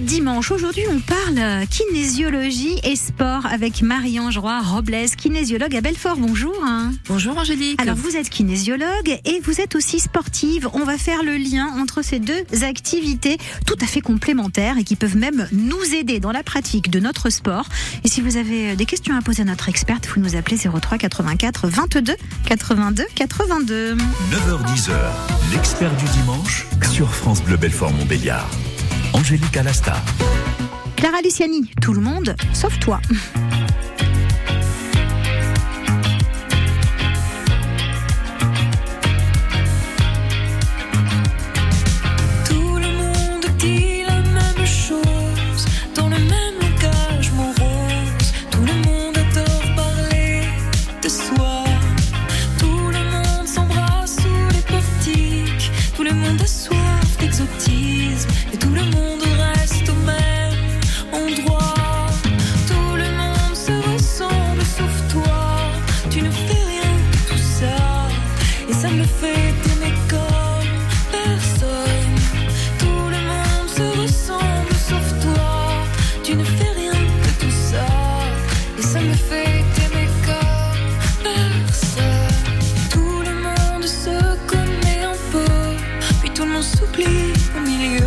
dimanche. Aujourd'hui, on parle kinésiologie et sport avec Marie-Ange Robles, kinésiologue à Belfort. Bonjour. Bonjour Angélique. Alors, vous êtes kinésiologue et vous êtes aussi sportive. On va faire le lien entre ces deux activités tout à fait complémentaires et qui peuvent même nous aider dans la pratique de notre sport. Et si vous avez des questions à poser à notre experte, vous nous appelez 03 84 22 82 82. 9h10h, l'expert du dimanche sur France Bleu Belfort Montbéliard. Angélique Alasta. Clara Luciani, tout le monde, sauf toi. Luciani,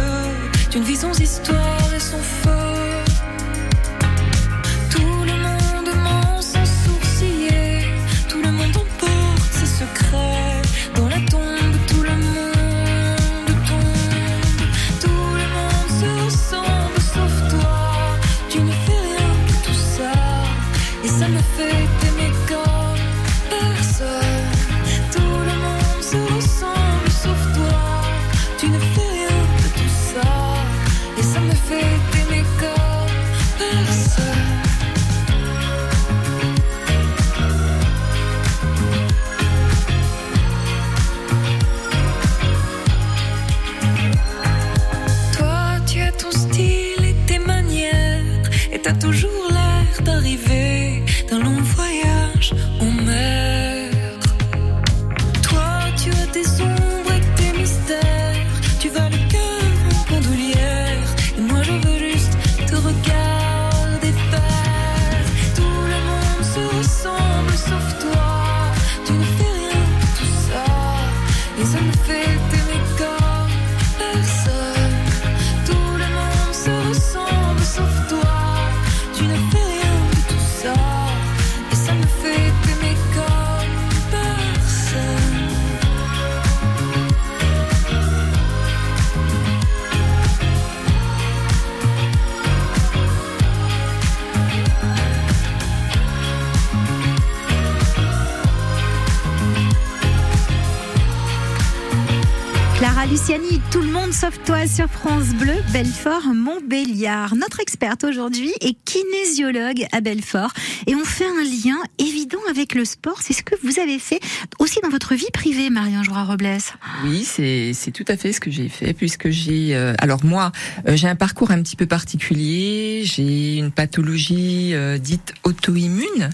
tout le monde sauf toi sur France Bleu, Belfort, Montbéliard. Notre experte aujourd'hui est kinésiologue à Belfort et on fait un lien évident avec le sport. C'est ce que vous avez fait aussi dans votre vie privée, Marianne Joie-Robles. Oui, c'est tout à fait ce que j'ai fait puisque j'ai... Euh, alors moi, euh, j'ai un parcours un petit peu particulier. J'ai une pathologie euh, dite auto-immune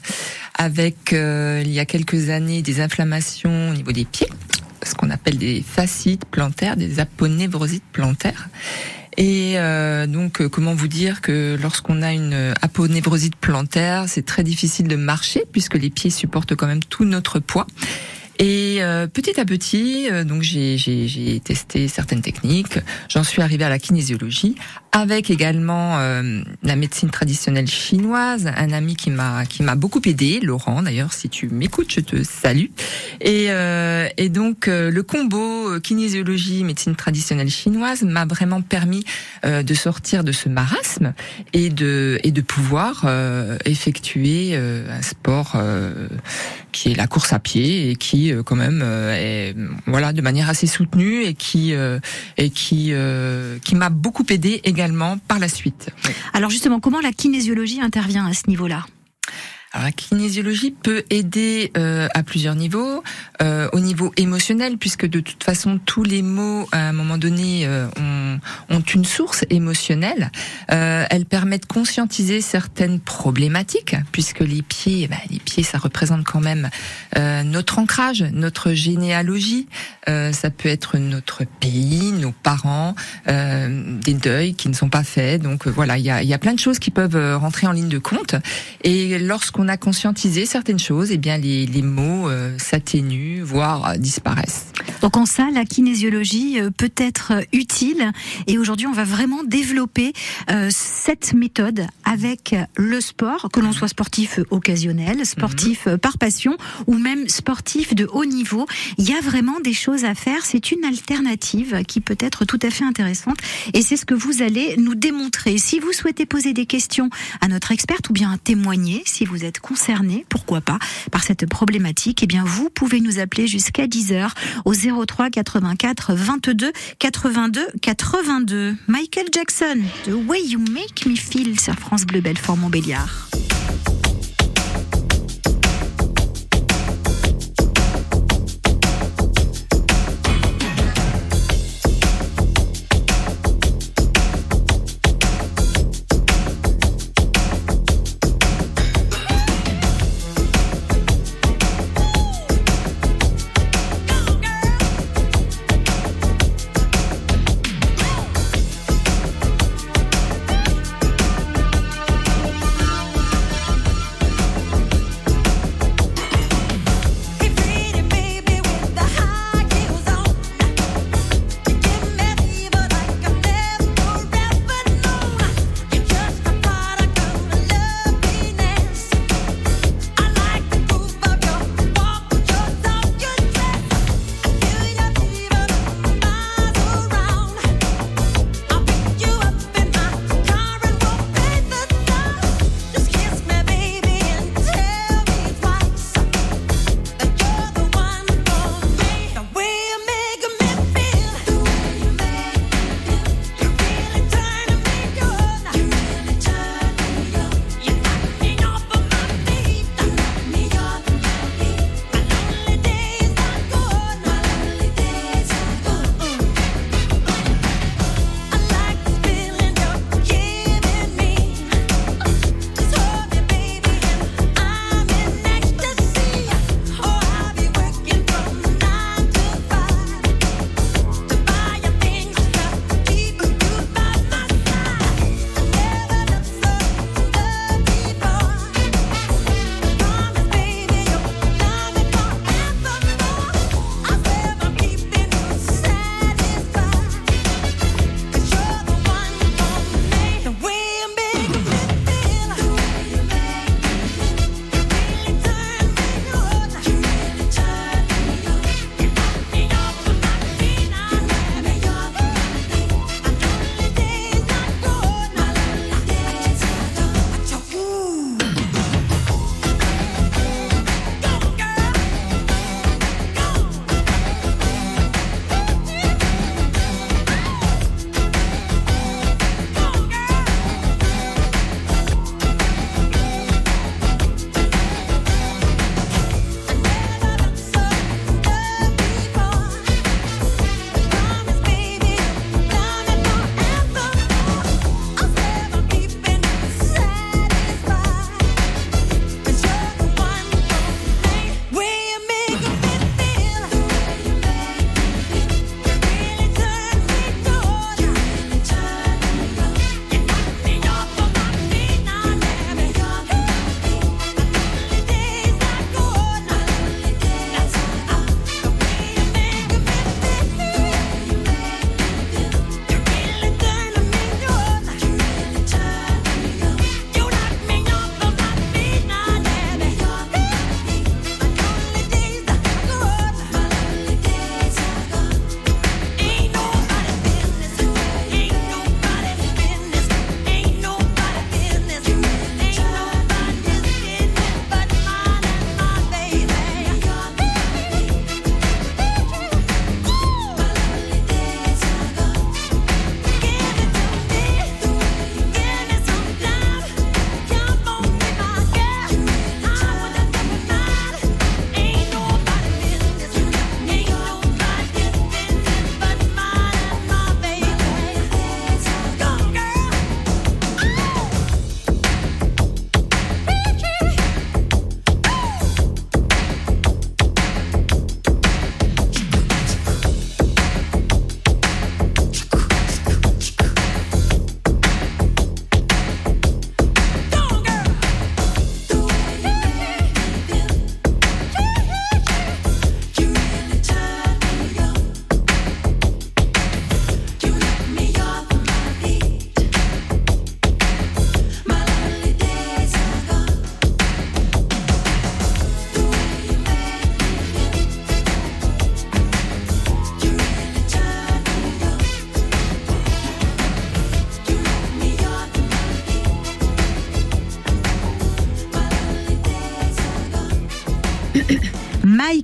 avec, il y a quelques années, des inflammations au niveau des pieds ce qu'on appelle des fascites plantaires, des aponevrosites plantaires. Et euh, donc, euh, comment vous dire que lorsqu'on a une aponevrosite plantaire, c'est très difficile de marcher puisque les pieds supportent quand même tout notre poids. Et euh, petit à petit, euh, donc j'ai testé certaines techniques. J'en suis arrivée à la kinésiologie, avec également euh, la médecine traditionnelle chinoise. Un ami qui m'a qui m'a beaucoup aidé, Laurent. D'ailleurs, si tu m'écoutes, je te salue. Et, et donc le combo kinésiologie médecine traditionnelle chinoise m'a vraiment permis de sortir de ce marasme et de et de pouvoir effectuer un sport qui est la course à pied et qui euh, quand même euh, est voilà de manière assez soutenue et qui euh, et qui qui m'a beaucoup aidé également par la suite. Alors justement, comment la kinésiologie intervient à ce niveau-là? Alors, la kinésiologie peut aider euh, à plusieurs niveaux. Euh, au niveau émotionnel, puisque de toute façon tous les mots à un moment donné euh, ont, ont, une source émotionnelle. Euh, elle permet de conscientiser certaines problématiques, puisque les pieds, bah, les pieds, ça représente quand même euh, notre ancrage, notre généalogie. Euh, ça peut être notre pays, nos parents, des deuils qui ne sont pas faits. Donc voilà, il y a, y a plein de choses qui peuvent rentrer en ligne de compte. Et lorsqu'on a conscientisé certaines choses, eh bien les, les mots s'atténuent voire euh, disparaissent. Donc en ça, la kinésiologie euh, peut être euh, utile. Et aujourd'hui, on va vraiment développer cette méthode avec le sport, que l'on soit sportif occasionnel, sportif mhm. par passion ou même sportif de haut niveau. Il y a vraiment des choses à faire. C'est une alternative qui peut être tout à fait intéressante. Et c'est ce que vous allez nous démontrer. Si vous souhaitez poser des questions à notre experte ou bien témoigner, si vous êtes concerné, pourquoi pas, par cette problématique, eh bien vous pouvez nous appeler jusqu'à 10h au 03 84 22 82 82. Michael Jackson, The Way You Make Me Feel sur France Bleu Belfort Montbéliard.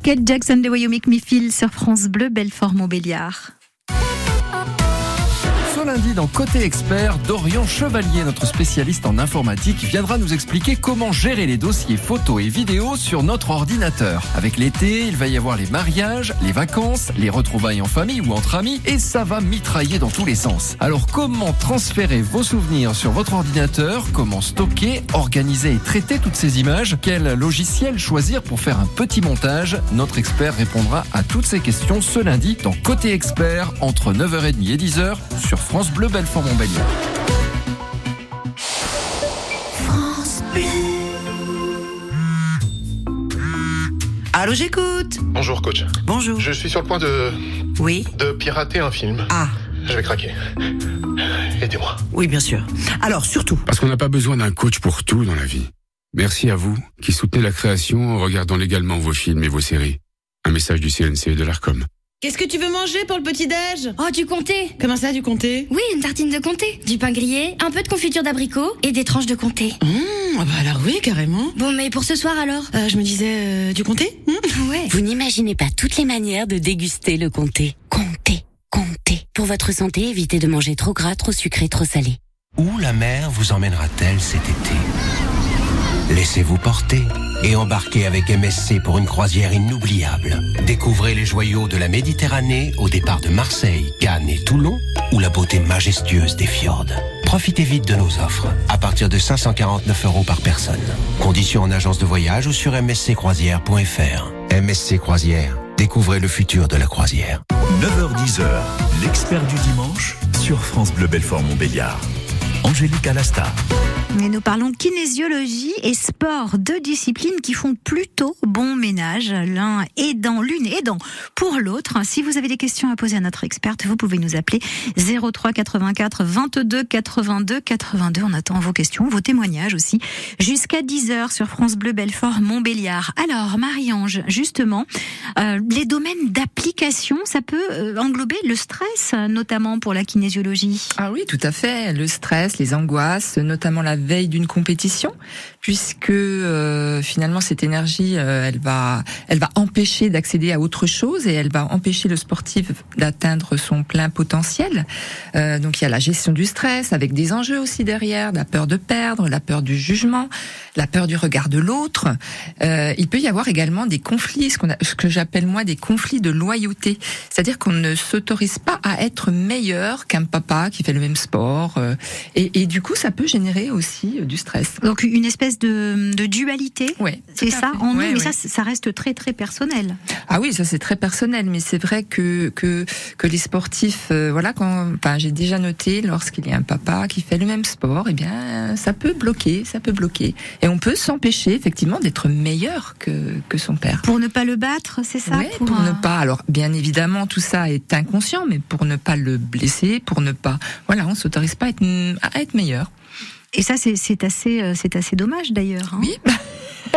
Michael Jackson, Make Me Feel sur France Bleu, Belfort-Montbéliard. Ce lundi, dans Côté Expert, Dorian Chevalier, notre spécialiste en informatique, viendra nous expliquer comment gérer les dossiers photos et vidéos sur notre ordinateur. Avec l'été, il va y avoir les mariages, les vacances, les retrouvailles en famille ou entre amis, et ça va mitrailler dans tous les sens. Alors comment transférer vos souvenirs sur votre ordinateur? Comment stocker, organiser et traiter toutes ces images? Quel logiciel choisir pour faire un petit montage? Notre expert répondra à toutes ces questions ce lundi dans Côté Expert entre 9h30 et 10h sur France Bleu Belfort-Montbéliard. France Bleu. Allô, j'écoute. Bonjour coach. Bonjour. Je suis sur le point de, Oui. de pirater un film. Ah, Je vais craquer. Aidez-moi. oui, bien sûr. Alors, surtout, Parce qu'on n'a pas besoin d'un coach pour tout dans la vie. Merci à vous qui soutenez la création en regardant légalement vos films et vos séries. Un message du CNC et de l'ARCOM. Qu'est-ce que tu veux manger pour le petit-déj? Oh, du comté Comment ça, du comté? Oui, une tartine de comté, du pain grillé, un peu de confiture d'abricot et des tranches de comté. Mmh, ah bah alors oui, carrément. Bon, mais pour ce soir alors? Euh, je me disais, euh, du comté? Mmh. Ouais. Vous n'imaginez pas toutes les manières de déguster le comté. Comté, comté. Pour votre santé, évitez de manger trop gras, trop sucré, trop salé. Où la mer vous emmènera-t-elle cet été? Laissez-vous porter et embarquez avec MSC pour une croisière inoubliable. Découvrez les joyaux de la Méditerranée au départ de Marseille, Cannes et Toulon ou la beauté majestueuse des fjords. Profitez vite de nos offres à partir de 549 euros par personne. Conditions en agence de voyage ou sur msccroisière.fr. MSC Croisière, découvrez le futur de la croisière. 9h10h, l'expert du dimanche sur France Bleu Belfort-Montbéliard. Angélique Alasta. Et nous parlons de kinésiologie et sport, deux disciplines qui font plutôt bon ménage, l'un aidant, l'une aidant pour l'autre. Si vous avez des questions à poser à notre experte, vous pouvez nous appeler 03 84 22 82 82. On attend vos questions, vos témoignages aussi, jusqu'à 10h sur France Bleu Belfort Montbéliard. Alors, Marie-Ange, justement, euh, les domaines d'application, ça peut euh, englober le stress, notamment pour la kinésiologie. Ah oui, tout à fait. Le stress, les angoisses, notamment la veille d'une compétition, puisque euh, finalement cette énergie, euh, elle va, elle va empêcher d'accéder à autre chose et elle va empêcher le sportif d'atteindre son plein potentiel. Euh, donc il y a la gestion du stress avec des enjeux aussi derrière, la peur de perdre, la peur du jugement, la peur du regard de l'autre. Euh, il peut y avoir également des conflits, ce, a, ce que j'appelle moi des conflits de loyauté, c'est-à-dire qu'on ne s'autorise pas à être meilleur qu'un papa qui fait le même sport, euh, et, et du coup ça peut générer aussi euh, du stress. Donc une espèce de, de dualité, Ouais, c'est ça fait. en nous, Ouais, mais ouais. ça, ça reste très très personnel. Ah oui, ça c'est très personnel, mais c'est vrai que que que les sportifs, euh, voilà, quand, enfin, j'ai déjà noté lorsqu'il y a un papa qui fait le même sport, eh bien, ça peut bloquer, ça peut bloquer, et on peut s'empêcher effectivement d'être meilleur que que son père. Pour ne pas le battre, c'est ça Ouais, pour, euh, ne pas. Alors, bien évidemment, tout ça est inconscient, mais pour ne pas le blesser, pour ne pas. Voilà, on s'autorise pas à être, à être meilleur. Et ça, c'est assez, euh, c'est assez dommage d'ailleurs. hein. Oui.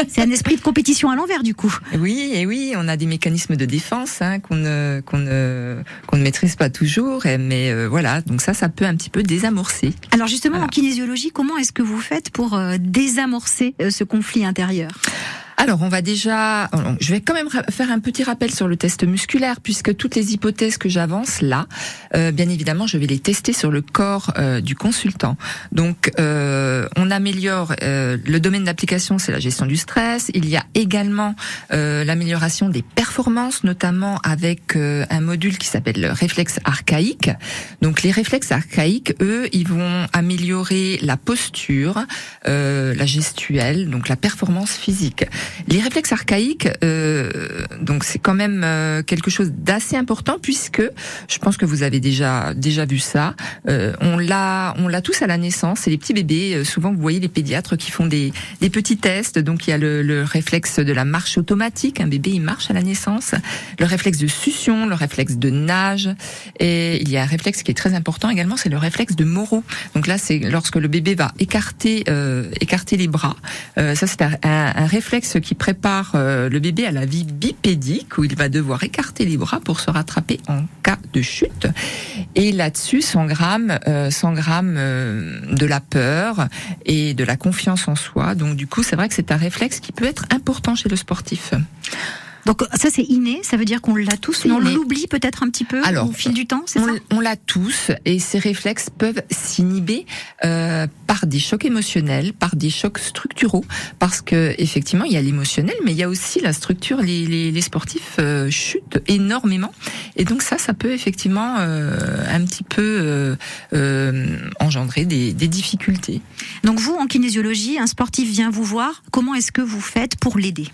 C'est un esprit de compétition à l'envers du coup. Oui, et oui, on a des mécanismes de défense hein, qu'on ne qu'on ne qu'on ne maîtrise pas toujours, mais euh, voilà, donc ça, ça peut un petit peu désamorcer. Alors justement, Voilà. en kinésiologie, comment est-ce que vous faites pour euh, désamorcer ce conflit intérieur? Alors, on va déjà, je vais quand même faire un petit rappel sur le test musculaire, puisque toutes les hypothèses que j'avance là, euh, bien évidemment, je vais les tester sur le corps euh, du consultant. Donc, euh, on améliore euh, le domaine d'application, c'est la gestion du stress. Il y a également euh, l'amélioration des performances, notamment avec un module qui s'appelle le réflexe archaïque. Donc, les réflexes archaïques, eux, ils vont améliorer la posture, la gestuelle, donc la performance physique. Les réflexes archaïques, euh, donc c'est quand même euh, quelque chose d'assez important puisque je pense que vous avez déjà déjà vu ça. Euh, on l'a on l'a tous à la naissance. C'est les petits bébés. euh, souvent vous voyez les pédiatres qui font des des petits tests. Donc il y a le, le réflexe de la marche automatique. Un bébé il marche à la naissance. Le réflexe de succion, le réflexe de nage et il y a un réflexe qui est très important également, c'est le réflexe de Moreau. Donc là c'est lorsque le bébé va écarter euh, écarter les bras. Euh, ça c'est un- un réflexe qui prépare euh, le bébé à la vie bipédique où il va devoir écarter les bras pour se rattraper en cas de chute. Et là-dessus s'engramme euh, s'engramme euh, de la peur et de la confiance en soi. Donc du coup, c'est vrai que c'est un réflexe qui peut être important chez le sportif. Donc ça c'est inné, ça veut dire qu'on l'a tous, mais on l'oublie peut-être un petit peu Alors, au fil du temps, c'est ça on l'a tous et ces réflexes peuvent s'inhiber euh, par des chocs émotionnels, par des chocs structuraux, parce que effectivement il y a l'émotionnel, mais il y a aussi la structure. Les, les, les sportifs euh, chutent énormément et donc ça, ça peut effectivement euh, un petit peu euh, euh, engendrer des, des difficultés. Donc vous, en kinésiologie, un sportif vient vous voir, comment est-ce que vous faites pour l'aider?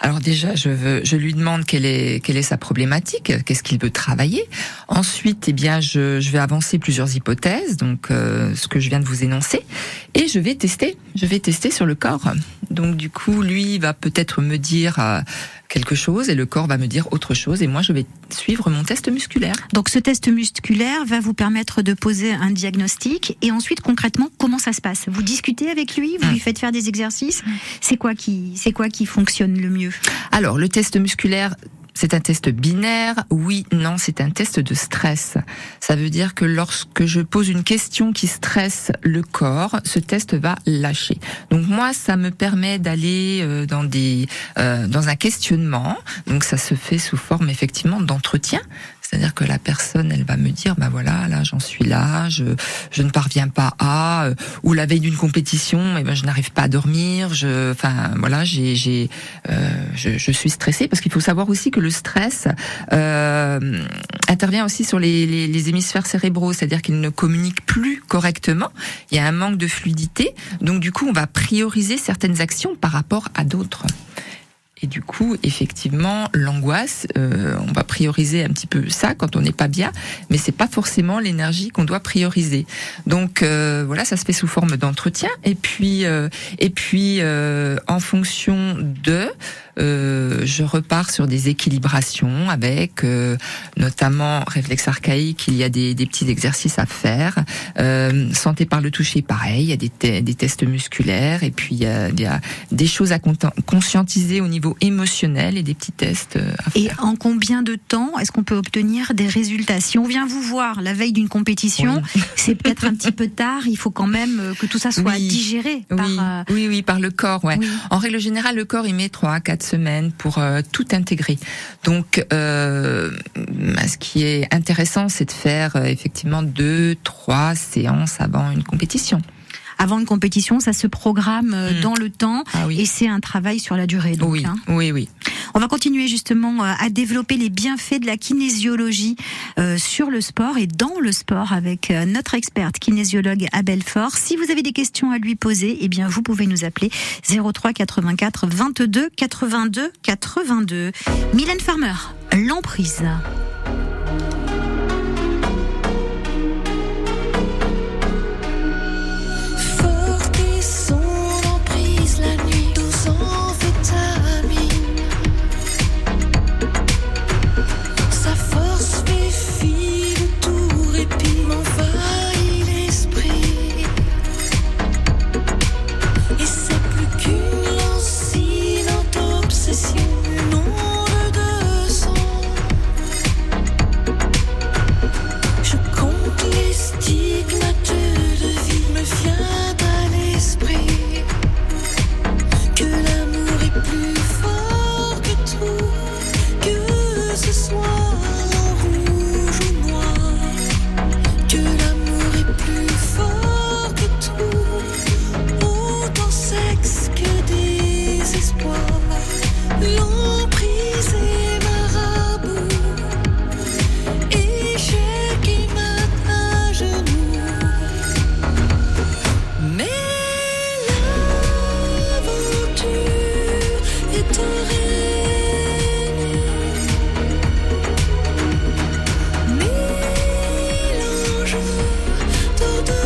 Alors déjà, je, veux, je lui demande quelle est, quelle est sa problématique, qu'est-ce qu'il veut travailler. Ensuite, eh bien, je, je vais avancer plusieurs hypothèses, donc euh, ce que je viens de vous énoncer, et je vais tester. Je vais tester sur le corps. Donc du coup, lui va peut-être me dire euh, quelque chose et le corps va me dire autre chose, et moi je vais suivre mon test musculaire. Donc ce test musculaire va vous permettre de poser un diagnostic et ensuite concrètement comment ça se passe? Vous discutez avec lui, vous lui faites faire des exercices? C'est quoi qui c'est quoi qui fonctionne le mieux? Alors le test musculaire. C'est un test binaire, oui, non, c'est un test de stress. Ça veut dire que lorsque je pose une question qui stresse le corps, ce test va lâcher. Donc moi, ça me permet d'aller euh, dans des euh, dans un questionnement. Donc ça se fait sous forme effectivement d'entretien. C'est-à-dire que la personne, elle va me dire, bah voilà, là j'en suis là, je, je ne parviens pas à, euh, ou la veille d'une compétition, eh ben je n'arrive pas à dormir, je, enfin voilà, j'ai, j'ai, euh, je, je suis stressée parce qu'il faut savoir aussi que le stress euh, intervient aussi sur les, les, les hémisphères cérébraux, c'est-à-dire qu'ils ne communiquent plus correctement. Il y a un manque de fluidité, donc du coup on va prioriser certaines actions par rapport à d'autres. Et du coup, effectivement, l'angoisse, euh, on va prioriser un petit peu ça quand on n'est pas bien, mais c'est pas forcément l'énergie qu'on doit prioriser. Donc euh, voilà, ça se fait sous forme d'entretien. Et puis, euh, et puis, euh, en fonction de, euh, je repars sur des équilibrations avec, euh, notamment réflexe archaïque. Il y a des, des petits exercices à faire. Euh, santé par le toucher, pareil. Il y a des, te- des tests musculaires et puis il y a, il y a des choses à conscientiser au niveau émotionnel et des petits tests euh, à Et faire. en combien de temps est-ce qu'on peut obtenir des résultats? Si on vient vous voir la veille d'une compétition, c'est peut-être un petit peu tard. Il faut quand même euh, que tout ça soit Oui. digéré. Par, Oui, euh, oui, oui, par le corps, ouais. Oui. En règle générale, le corps, il met trois à quatre pour euh, tout intégrer. Donc, euh, ce qui est intéressant, c'est de faire euh, effectivement deux, trois séances avant une compétition. Avant une compétition, ça se programme euh, Mm. dans le temps Ah oui. et c'est un travail sur la durée. Donc, oui, hein. oui, oui. On va continuer justement euh, à développer les bienfaits de la kinésiologie euh, sur le sport et dans le sport avec notre experte kinésiologue à Belfort. Si vous avez des questions à lui poser, eh bien vous pouvez nous appeler 03 84 22 82 82. Mylène Farmer, l'emprise. visage.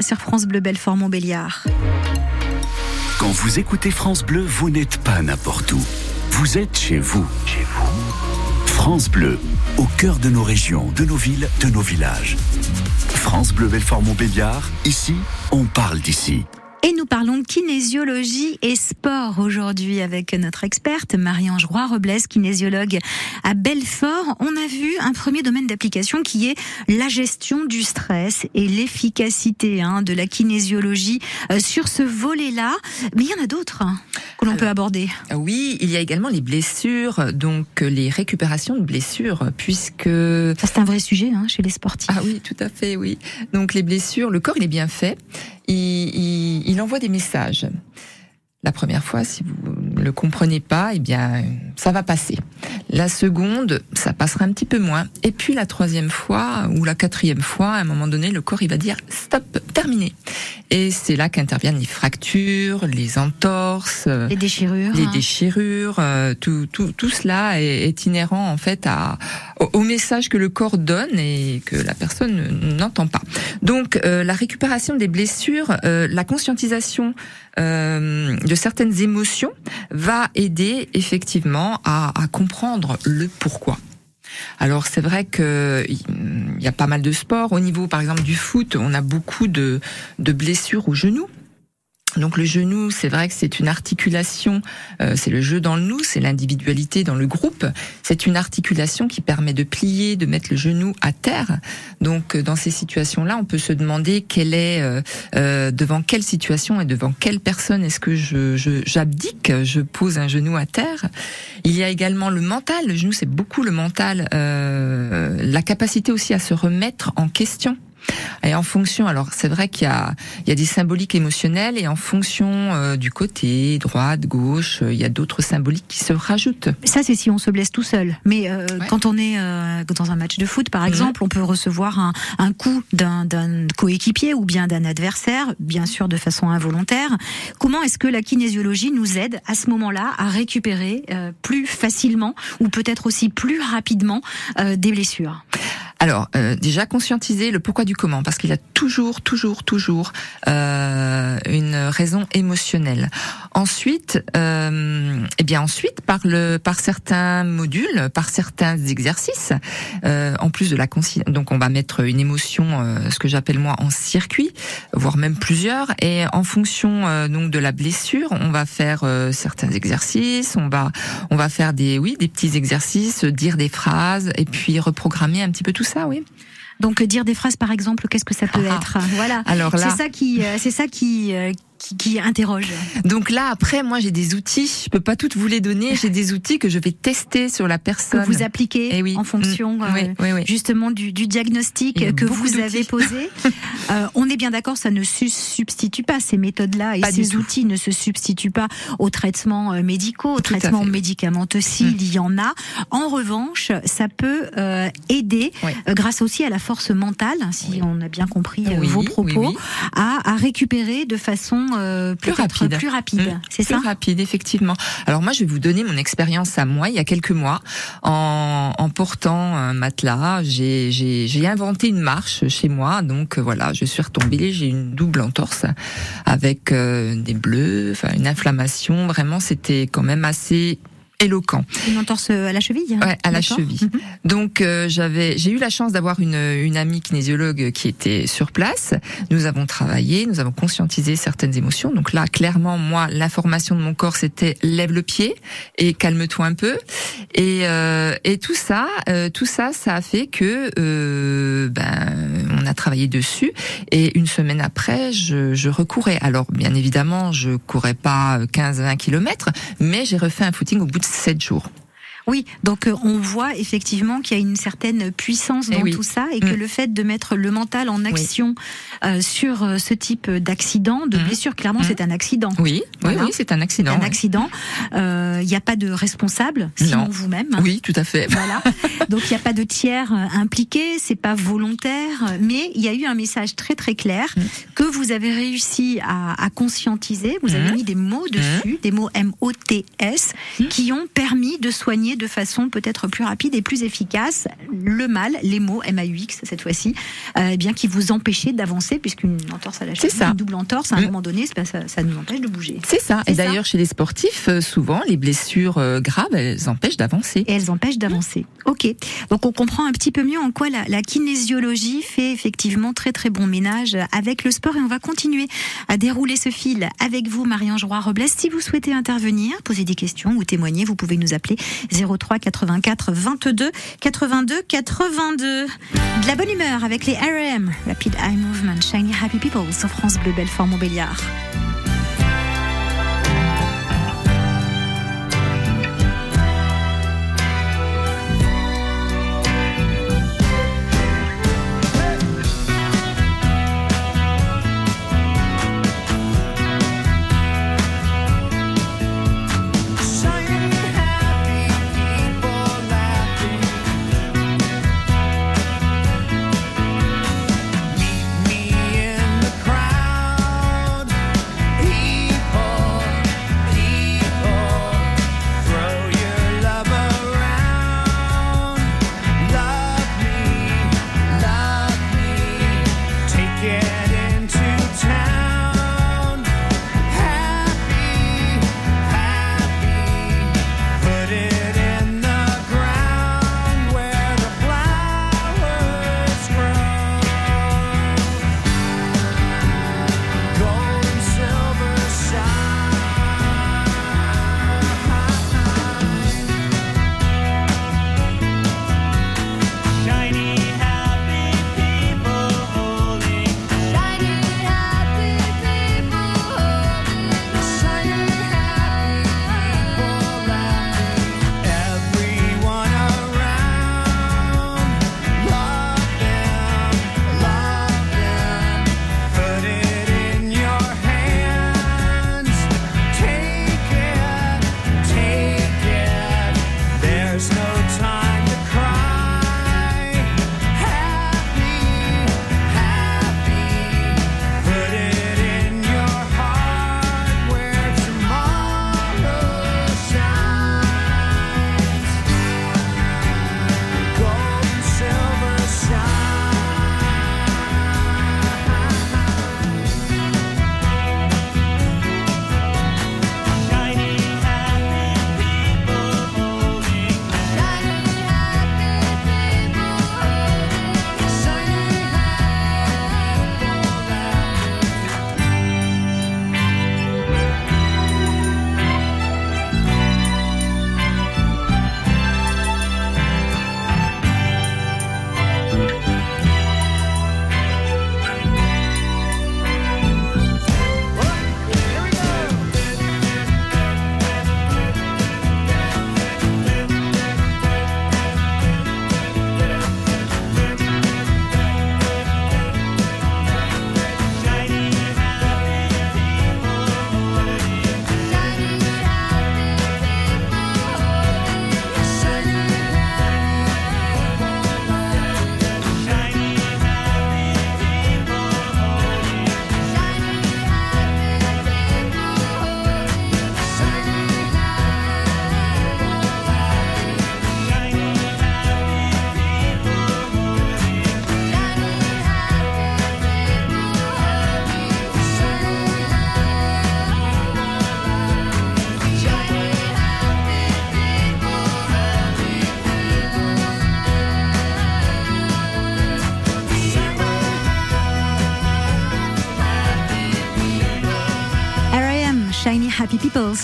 sur France Bleu Belfort Montbéliard. Quand vous écoutez France Bleu, vous n'êtes pas n'importe où. Vous êtes chez vous. Chez vous. France Bleu, au cœur de nos régions, de nos villes, de nos villages. France Bleu Belfort Montbéliard, ici, on parle d'ici. Et nous parlons de kinésiologie et sport aujourd'hui avec notre experte Marie-Ange Roy-Robles, kinésiologue à Belfort. On a vu un premier domaine d'application qui est la gestion du stress et l'efficacité hein, de la kinésiologie euh, sur ce volet-là. Mais il y en a d'autres hein, que l'on peut aborder. Oui, il y a également les blessures, donc euh, les récupérations de blessures, puisque... Ça c'est un vrai sujet hein, chez les sportifs. Ah oui, tout à fait, oui. Donc les blessures, le corps il est bien fait, il, envoie des messages. La première fois, si vous le comprenez pas, eh bien, ça va passer. La seconde, ça passera un petit peu moins. Et puis la troisième fois ou la quatrième fois, à un moment donné, le corps il va dire stop, terminé. Et c'est là qu'interviennent les fractures, les entorses, les déchirures, les déchirures. euh, Tout, tout, tout cela est, est inhérent en fait à, au, au message que le corps donne et que la personne n'entend pas. Donc euh, la récupération des blessures, euh, la conscientisation euh, de certaines émotions va aider effectivement à, à comprendre le pourquoi. Alors c'est vrai que il y a pas mal de sports. Au niveau par exemple du foot, on a beaucoup de, de blessures au genou. Donc le genou, c'est vrai que c'est une articulation, euh, c'est le jeu dans le nous, c'est l'individualité dans le groupe. C'est une articulation qui permet de plier, de mettre le genou à terre. Donc euh, dans ces situations-là, on peut se demander quelle est euh, euh, devant quelle situation et devant quelle personne est-ce que je je- j'abdique, je, pose un genou à terre. Il y a également le mental. Le genou, c'est beaucoup le mental, euh, la capacité aussi à se remettre en question. Et en fonction, alors c'est vrai qu'il y a, il y a des symboliques émotionnelles et en fonction euh, du côté, droite, gauche, euh, il y a d'autres symboliques qui se rajoutent. Ça, c'est si on se blesse tout seul. Mais euh, quand on est euh, dans un match de foot, par exemple, on peut recevoir un, un coup d'un d'un coéquipier ou bien d'un adversaire, bien sûr de façon involontaire. Comment est-ce que la kinésiologie nous aide à ce moment-là à récupérer euh, plus facilement ou peut-être aussi plus rapidement euh, des blessures? Alors euh, déjà conscientiser le pourquoi du comment, parce qu'il y a toujours, toujours, toujours euh, une raison émotionnelle. Ensuite, euh, eh bien ensuite par le par certains modules, par certains exercices, euh, en plus de la donc on va mettre une émotion, ce que j'appelle moi en circuit, voire même plusieurs, et en fonction donc de la blessure, on va faire certains exercices, on va on va faire des oui des petits exercices, dire des phrases et puis reprogrammer un petit peu tout ça, oui. Donc euh, dire des phrases, par exemple, qu'est-ce que ça peut Ah. être? Voilà. Alors là- c'est ça qui, euh, c'est ça qui, euh, qui, qui interroge. Donc là, après, moi, j'ai des outils. Je peux pas toutes vous les donner. J'ai des outils que je vais tester sur la que personne. vous appliquez Eh oui. en fonction Mm. euh, Oui, oui, oui. justement du, du diagnostic que vous avez posé. Euh, on est bien d'accord, ça ne se substitue pas ces méthodes-là et Pas ces tout. outils ne se substituent pas aux traitements euh, médicaux, aux Tout traitements médicamenteux s'il y en a. En revanche, ça peut euh, aider, grâce aussi à la force mentale, si on a bien compris vos propos, à récupérer de façon euh, Plus rapide. Plus rapide, Mm. c'est Plus ça rapide, effectivement. Alors moi, je vais vous donner mon expérience à moi il y a quelques mois. En, en portant un matelas, j'ai, inventé une marche chez moi. Donc euh, voilà, je suis retombée, j'ai une double entorse avec euh, des bleus, une inflammation. Vraiment, c'était quand même assez éloquent. Une entorse à la cheville Ouais, à la cheville. Mhm. Donc euh, j'avais, j'ai eu la chance d'avoir une, une amie kinésiologue qui était sur place. Nous avons travaillé, nous avons conscientisé certaines émotions. Donc là, clairement, moi, l'information de mon corps, c'était lève le pied et calme-toi un peu. Et, euh, et tout ça, euh, tout ça, ça a fait que euh, ben on a travaillé dessus. Et une semaine après, je, je recourais. Alors bien évidemment, je courais pas 15-20 kilomètres, mais j'ai refait un footing au bout de 7 jours. Oui, donc euh, on voit effectivement qu'il y a une certaine puissance Eh dans oui. tout ça et que Mm. le fait de mettre le mental en action euh, sur euh, ce type d'accident, de Mhm. blessure, clairement Mhm. c'est un accident. Oui, Voilà. oui, oui, c'est un C'est accident. un ouais. accident. Euh, Il n'y a pas de responsable, sinon Non. vous-même. Oui, tout à fait. Voilà. Donc il n'y a pas de tiers impliqués, c'est pas volontaire, mais il y a eu un message très très clair Mm. que vous avez réussi à, à conscientiser. Vous avez Mm. mis des mots dessus, des mots M-O-T-S, Mm. qui ont permis de soigner de façon peut-être plus rapide et plus efficace le mal, les mots M-A-U-X cette fois-ci, euh, eh bien qui vous empêchaient d'avancer puisqu'une entorse à la cheville, une double entorse à un moment donné, ça, ça nous empêche de bouger. C'est ça. Et d'ailleurs, chez les sportifs, euh, souvent, les blessures euh, graves, elles empêchent d'avancer. et elles empêchent d'avancer. Ok, donc on comprend un petit peu mieux en quoi la, la kinésiologie fait effectivement très très bon ménage avec le sport et on va continuer à dérouler ce fil avec vous, Marie-Ange Roy-Robles. Si vous souhaitez intervenir, poser des questions ou témoigner, vous pouvez nous appeler 03 84 22 82 82. De la bonne humeur avec les RM, Rapid Eye Movement, Shiny Happy People sur France Bleu Belfort Montbéliard.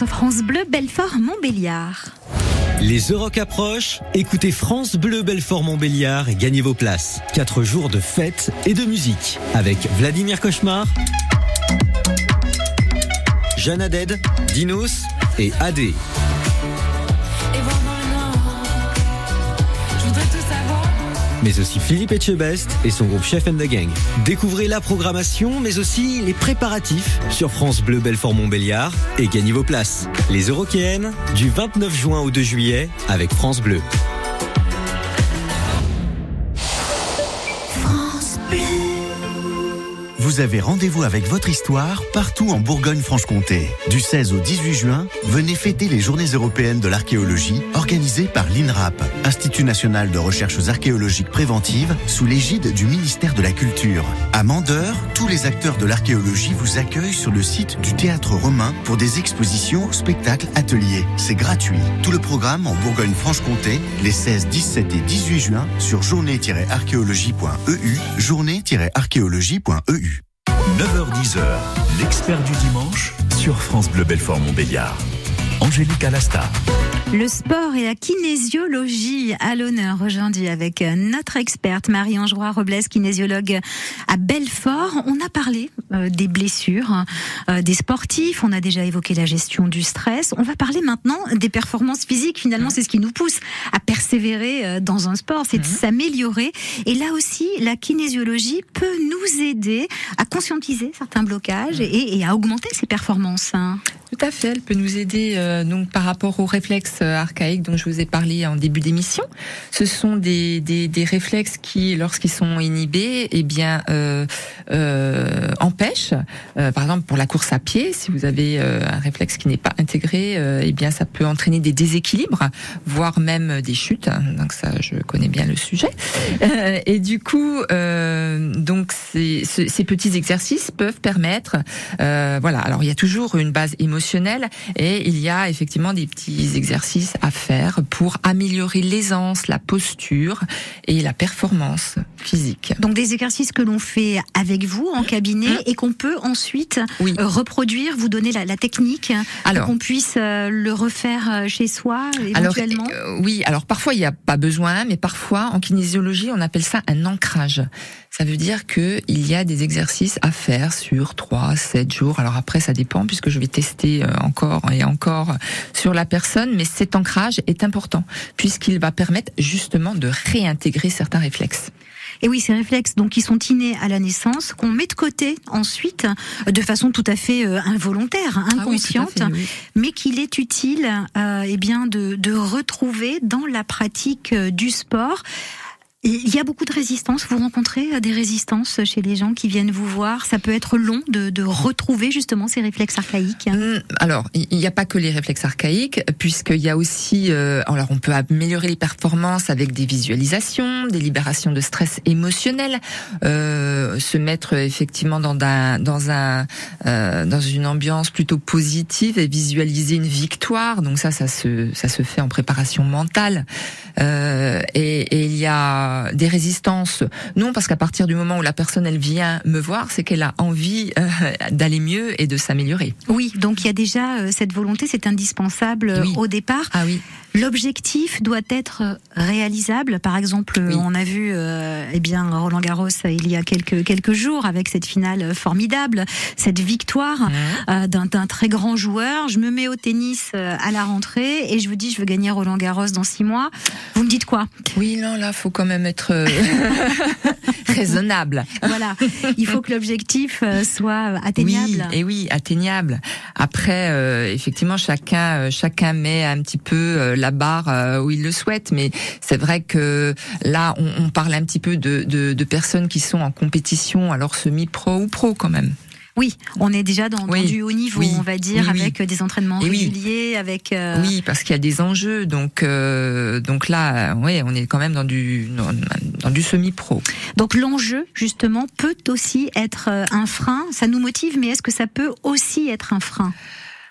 France Bleu Belfort Montbéliard. Les Euroc approchent, écoutez France Bleu Belfort Montbéliard et gagnez vos places. Quatre jours de fête et de musique avec Vladimir Cauchemar, Jeanne Aded, Dinos et AD. Mais aussi Philippe Etchebest et son groupe Chef and the Gang. Découvrez la programmation, mais aussi les préparatifs sur France Bleu Belfort Montbéliard et gagnez vos places. Les Eurokéennes du 29 juin au 2 juillet avec France Bleu. Vous avez rendez-vous avec votre histoire partout en Bourgogne-Franche-Comté. Du 16 au 18 juin, venez fêter les Journées européennes de l'archéologie organisées par l'INRAP, Institut national de recherches archéologiques préventives, sous l'égide du ministère de la Culture. À Mandeur, tous les acteurs de l'archéologie vous accueillent sur le site du Théâtre Romain pour des expositions, spectacles, ateliers. C'est gratuit. Tout le programme en Bourgogne-Franche-Comté les 16, 17 et 18 juin sur journée-archéologie.eu, journée-archéologie.eu. 9h10h, l'expert du dimanche sur France Bleu Belfort Montbéliard. Angélique Alasta. Le sport et la kinésiologie à l'honneur aujourd'hui avec notre experte Marie-Ange Roy-Robles, kinésiologue à Belfort. On a parlé euh, des blessures euh, des sportifs, on a déjà évoqué la gestion du stress. On va parler maintenant des performances physiques. Finalement, c'est ce qui nous pousse à persévérer euh, dans un sport, c'est de s'améliorer. Et là aussi, la kinésiologie peut nous aider à conscientiser certains blocages et, et à augmenter ses performances. hein. Tout à fait, elle peut nous aider euh, donc par rapport aux réflexes euh, archaïques dont je vous ai parlé en début d'émission. Ce sont des, des, des réflexes qui, lorsqu'ils sont inhibés, eh bien euh, euh, empêchent. euh, par exemple, pour la course à pied, si vous avez euh, un réflexe qui n'est pas intégré, eh bien ça peut entraîner des déséquilibres, voire même des chutes. Donc ça, je connais bien le sujet. Et du coup, donc ces, ce- ces petits exercices peuvent permettre, voilà. Alors il y a toujours une base émotionnelle et il y a effectivement des petits exercices à faire pour améliorer l'aisance, la posture et la performance physique. Donc des exercices que l'on fait avec vous en cabinet Mmh. et qu'on peut ensuite euh, reproduire, vous donner la, la technique, Alors- pour qu'on puisse euh, le refaire euh, chez soi Alors, éventuellement. euh, oui, alors parfois il n'y a pas besoin, mais parfois en kinésiologie on appelle ça un ancrage. Ça veut dire que il y a des exercices à faire sur 3, 7 jours. Alors après ça dépend puisque je vais tester euh, encore et encore sur la personne, mais cet ancrage est important puisqu'il va permettre justement de réintégrer certains réflexes. Et oui, ces réflexes donc qui sont innés à la naissance, qu'on met de côté ensuite euh, de façon tout à fait euh, involontaire, Ah oui, inconsciente, fait, oui. mais qu'il est utile euh, eh bien de, de retrouver dans la pratique du sport. Il y a beaucoup de résistance. Vous rencontrez euh, des résistances chez les gens qui viennent vous voir. Ça peut être long de, de retrouver justement ces réflexes archaïques. Mm, Alors, il n'y a pas que les réflexes archaïques, puisqu'il y a aussi, euh, alors on peut améliorer les performances avec des visualisations, des libérations de stress émotionnel, euh, se mettre effectivement dans un, dans un, euh, dans une ambiance plutôt positive et visualiser une victoire. Donc ça, ça se, ça se fait en préparation mentale. Euh, et, et il y a des résistances. Non, parce qu'à partir du moment où la personne elle vient me voir, c'est qu'elle a envie euh, d'aller mieux et de s'améliorer. Oui, donc il y a déjà euh, cette volonté, c'est indispensable euh, au départ. Ah oui. L'objectif doit être euh, réalisable. Par exemple, on a vu, euh, eh bien, Roland Garros euh, il y a quelques quelques jours avec cette finale formidable, cette victoire euh, d'un très grand joueur. Je me mets au tennis à la rentrée et je vous dis, je veux gagner Roland Garros dans six mois. Vous me dites quoi? Oui, non, là, faut quand même être raisonnable. Voilà, il faut que l'objectif soit atteignable. Oui, et oui, atteignable. Après, euh, effectivement, chacun, chacun met un petit peu la barre euh, où il le souhaite, mais c'est vrai que là, on, on parle un petit peu de, de, de personnes qui sont en compétition, alors semi-pro ou pro quand même. Oui, on est déjà dans, Oui, du haut niveau, oui, on va dire, oui, avec des entraînements Et réguliers, avec. euh, Oui, parce qu'il y a des enjeux, donc euh, donc là, euh, ouais, on est quand même dans du dans, dans du semi-pro. Donc l'enjeu, justement, peut aussi être euh, un frein. Ça nous motive, mais est-ce que ça peut aussi être un frein?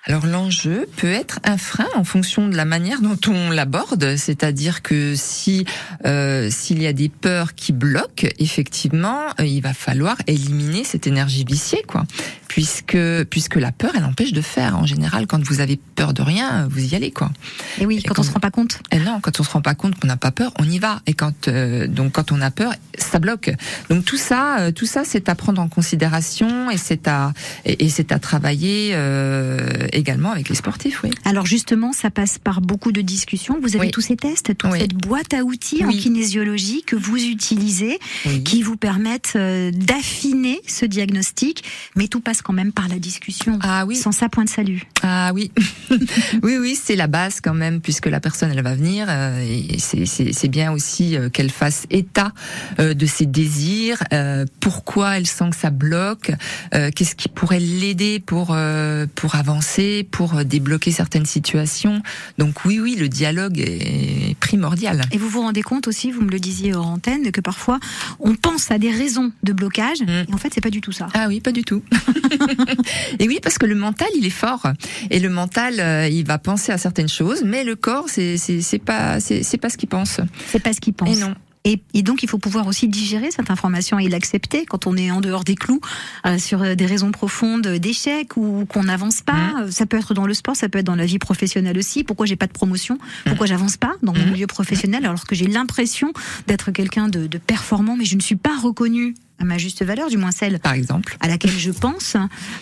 Alors l'enjeu peut être un frein en fonction de la manière dont on l'aborde, c'est-à-dire que si euh, s'il y a des peurs qui bloquent, effectivement, euh, il va falloir éliminer cette énergie viciée, quoi. Puisque puisque la peur, elle empêche de faire. En général, quand vous avez peur de rien, vous y allez quoi. Et oui, quand on se rend pas compte. Et non, quand on se rend pas compte qu'on n'a pas peur, on y va. Et quand euh, donc quand on a peur, ça bloque. Donc tout ça, euh, tout ça, c'est à prendre en considération et c'est à et, et c'est à travailler euh, également avec les sportifs, oui. Alors justement, ça passe par beaucoup de discussions. Vous avez Oui. tous ces tests, toute Oui. cette boîte à outils en kinésiologie que vous utilisez, qui vous permettent d'affiner ce diagnostic. Mais tout passe quand même par la discussion. Ah oui. Sans ça, point de salut. Ah oui, oui, oui, c'est la base quand même, puisque la personne elle va venir. euh, et c'est- bien aussi euh, qu'elle fasse état euh, de ses désirs, pourquoi elle sent que ça bloque, qu'est-ce qui pourrait l'aider pour pour avancer, pour débloquer certaines situations. Donc oui, oui, le dialogue est primordial. Et vous vous rendez compte aussi, vous me le disiez hors antenne, que parfois on pense à des raisons de blocage, et en fait c'est pas du tout ça. Ah oui, pas du tout. et oui, parce que le mental, il est fort. Et le mental, euh, il va penser à certaines choses, mais le corps, c'est pas c'est c'est pas ce qu'il pense. C'est pas ce qu'il pense. Et non. Et, et donc, il faut pouvoir aussi digérer cette information et l'accepter quand on est en dehors des clous, euh, sur euh, des raisons profondes d'échec ou qu'on n'avance pas. Euh, Ça peut être dans le sport, ça peut être dans la vie professionnelle aussi. Pourquoi j'ai pas de promotion? Pourquoi j'avance pas dans mon milieu professionnel alors que j'ai l'impression d'être quelqu'un de, de performant, mais je ne suis pas reconnue? À ma juste valeur, du moins celle par exemple à laquelle je pense.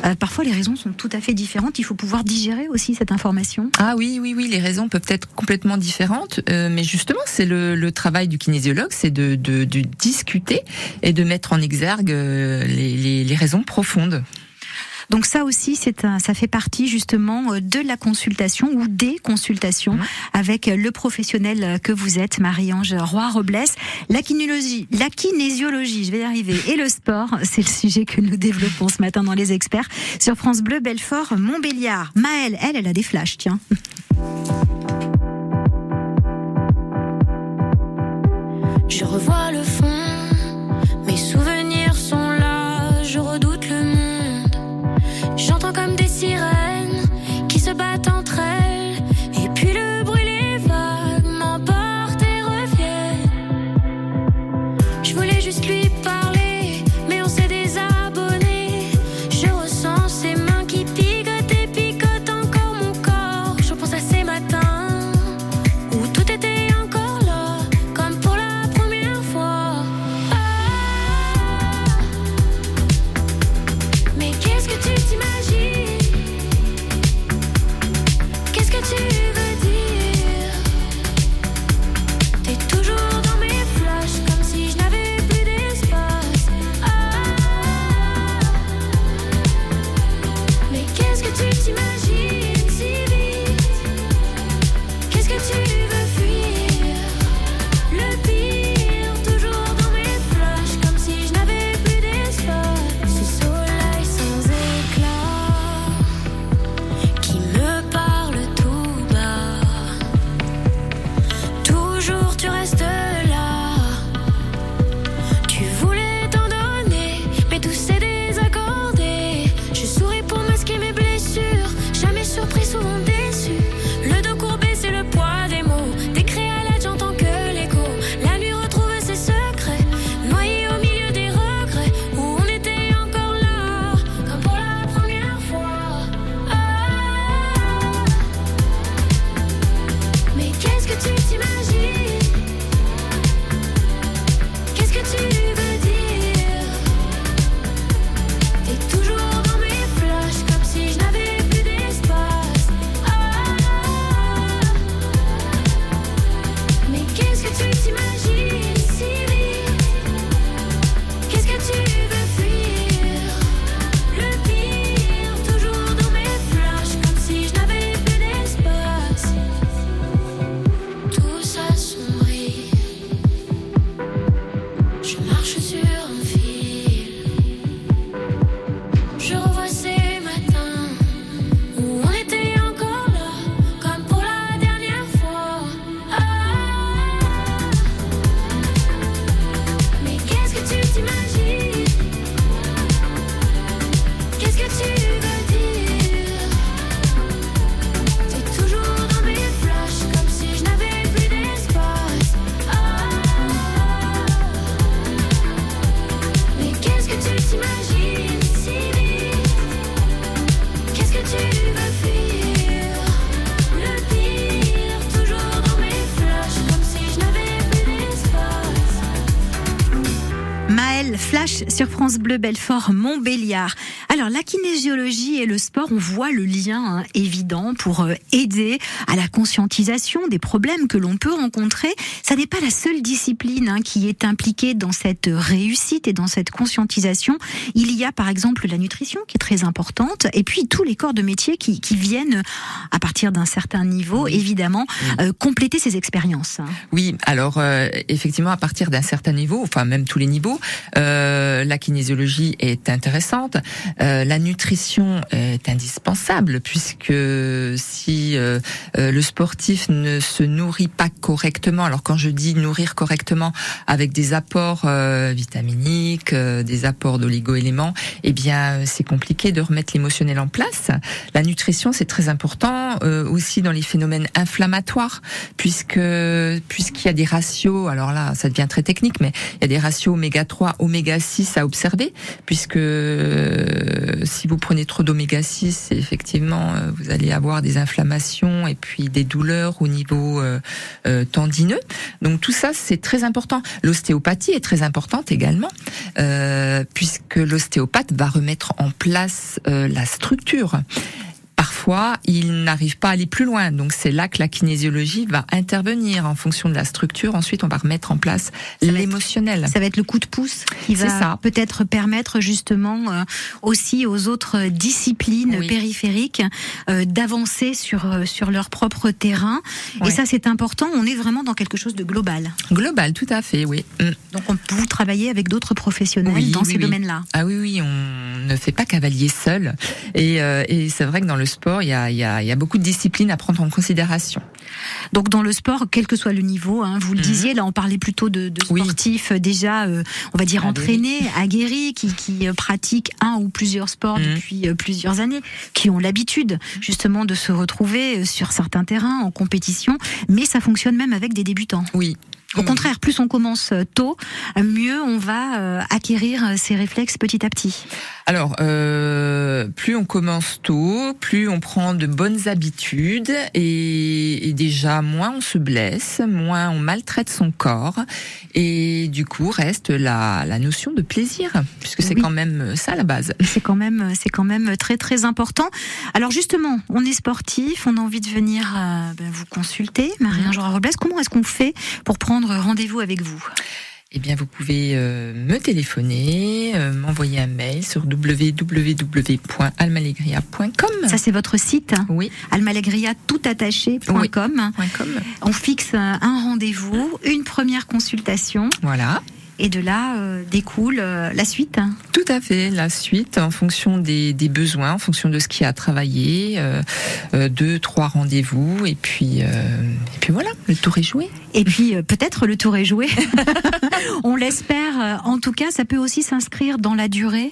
Euh, parfois, les raisons sont tout à fait différentes. Il faut pouvoir digérer aussi cette information. Ah oui, oui, oui, les raisons peuvent être complètement différentes, euh, mais justement, c'est le, le travail du kinésiologue, c'est de, de, de discuter et de mettre en exergue euh, les, les, les raisons profondes. Donc ça aussi, c'est un, ça fait partie justement euh, de la consultation ou des consultations Mmh. avec le professionnel euh, que vous êtes, Marie-Ange Roy-Robles. La kinésiologie, la kinésiologie, je vais y arriver, et le sport, c'est le sujet que nous développons ce matin dans les experts sur France Bleu, Belfort, Montbéliard. Maëlle, elle, elle a des flashs, tiens. Je revois le sur France Bleu Belfort Montbéliard. Alors la kinésiologie et le sport, on voit le lien hein, évident pour euh, aider à la conscientisation des problèmes que l'on peut rencontrer. Ça n'est pas la seule discipline hein, qui est impliquée dans cette réussite et dans cette conscientisation. Il y a par exemple la nutrition qui est très importante et puis tous les corps de métier qui, qui viennent à partir d'un certain niveau, évidemment, euh, compléter ces expériences. Oui, alors euh, effectivement, à partir d'un certain niveau, enfin même tous les niveaux, euh, la kinésiologie est intéressante. La nutrition est indispensable puisque si euh, euh, le sportif ne se nourrit pas correctement, alors quand je dis nourrir correctement avec des apports euh, vitaminiques, euh, des apports d'oligo-éléments, eh bien c'est compliqué de remettre l'émotionnel en place. La nutrition c'est très important aussi dans les phénomènes inflammatoires puisque puisqu'il y a des ratios, alors là ça devient très technique, mais il y a des ratios oméga 3, oméga 6 à observer puisque si vous prenez trop d'oméga 6, effectivement euh, vous allez avoir des inflammations et puis des douleurs au niveau euh, euh, tendineux. Donc tout ça c'est très important. L'ostéopathie est très importante également puisque l'ostéopathe va remettre en place la structure. Parfois, il n'arrive pas à aller plus loin. Donc, c'est là que la kinésiologie va intervenir en fonction de la structure. Ensuite, on va remettre en place l'émotionnel. Ça va être le coup de pouce qui va peut-être permettre justement euh, aussi aux autres disciplines Oui. périphériques euh, d'avancer sur euh, sur leur propre terrain. Et ça, c'est important. On est vraiment dans quelque chose de global. Global, tout à fait, oui. Mm. Donc, on peut vous travailler avec d'autres professionnels Oui, dans ces domaines-là. Ah oui, oui, on ne fait pas cavalier seul. Et, euh, et c'est vrai que dans le sport, il y a, il y, a, il y a beaucoup de disciplines à prendre en considération. Donc dans le sport, quel que soit le niveau, hein, vous le disiez, là on parlait plutôt de, de sportifs euh, déjà, euh, on va dire entraînés, aguerris, qui, qui euh, pratiquent un ou plusieurs sports Mhm. depuis euh, plusieurs années, qui ont l'habitude justement de se retrouver sur certains terrains en compétition, mais ça fonctionne même avec des débutants. Oui. Au contraire, plus on commence euh, tôt, mieux on va euh, acquérir euh, ces réflexes petit à petit. Alors, euh, plus on commence tôt, plus on prend de bonnes habitudes et, et déjà moins on se blesse, moins on maltraite son corps et du coup reste la, la notion de plaisir puisque c'est Oui. quand même ça la base. C'est quand même, c'est quand même très très important. Alors justement, on est sportif, on a envie de venir euh, ben, vous consulter, Marie-Ange Robles. Comment est-ce qu'on fait pour prendre rendez-vous avec vous Eh bien, vous pouvez euh, me téléphoner, euh, m'envoyer un mail sur www.almalegria.com. Ça c'est votre site. Oui. Almalegria tout attaché.com. On fixe euh, un rendez-vous, une première consultation. Voilà. Et de là euh, découle euh, la suite. Tout à fait, la suite en fonction des, des besoins, en fonction de ce qui a travaillé, euh, deux, trois rendez-vous, et puis, et puis voilà, le tour est joué. Et puis peut-être le tour est joué. on l'espère. En tout cas, ça peut aussi s'inscrire dans la durée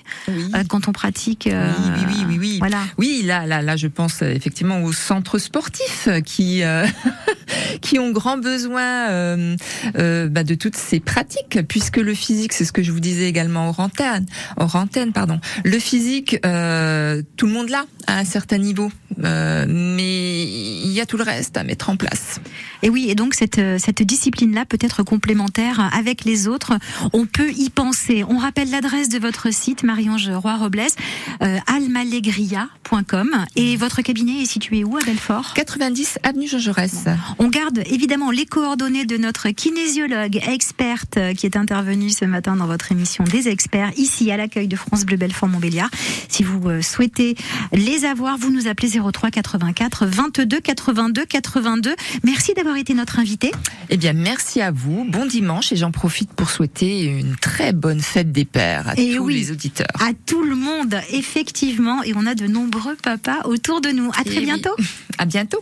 quand on pratique. Oui, oui, oui, oui, oui. Voilà. Oui, là, là, là, je pense effectivement aux centres sportifs qui qui ont grand besoin bah, de toutes ces pratiques, puisque le physique, c'est ce que je vous disais également hors antenne, hors antenne, pardon. Le physique, euh, tout le monde l'a à un certain niveau, euh, mais il y a tout le reste à mettre en place. Et oui, et donc cette, euh, cette discipline-là peut être complémentaire avec les autres. On peut y penser. On rappelle l'adresse de votre site, Marie-Ange Roy-Robles, euh, almalegria.com. Et votre cabinet est situé où à Belfort? 90 avenue Jean Jaurès. On garde évidemment les coordonnées de notre kinésiologue experte qui est intervenue ce matin dans votre émission des experts, ici à l'accueil de France Bleu Belfort Montbéliard. Si vous euh, souhaitez les avoir, vous nous appelez 03 84 22 82 82. Merci d'avoir été notre invité. Eh bien, merci à vous. Bon dimanche et j'en profite pour souhaiter une très bonne fête des pères à Et tous oui, les auditeurs. À tout le monde, effectivement. Et on a de nombreux papas autour de nous. À très Eh oui. bientôt. À bientôt.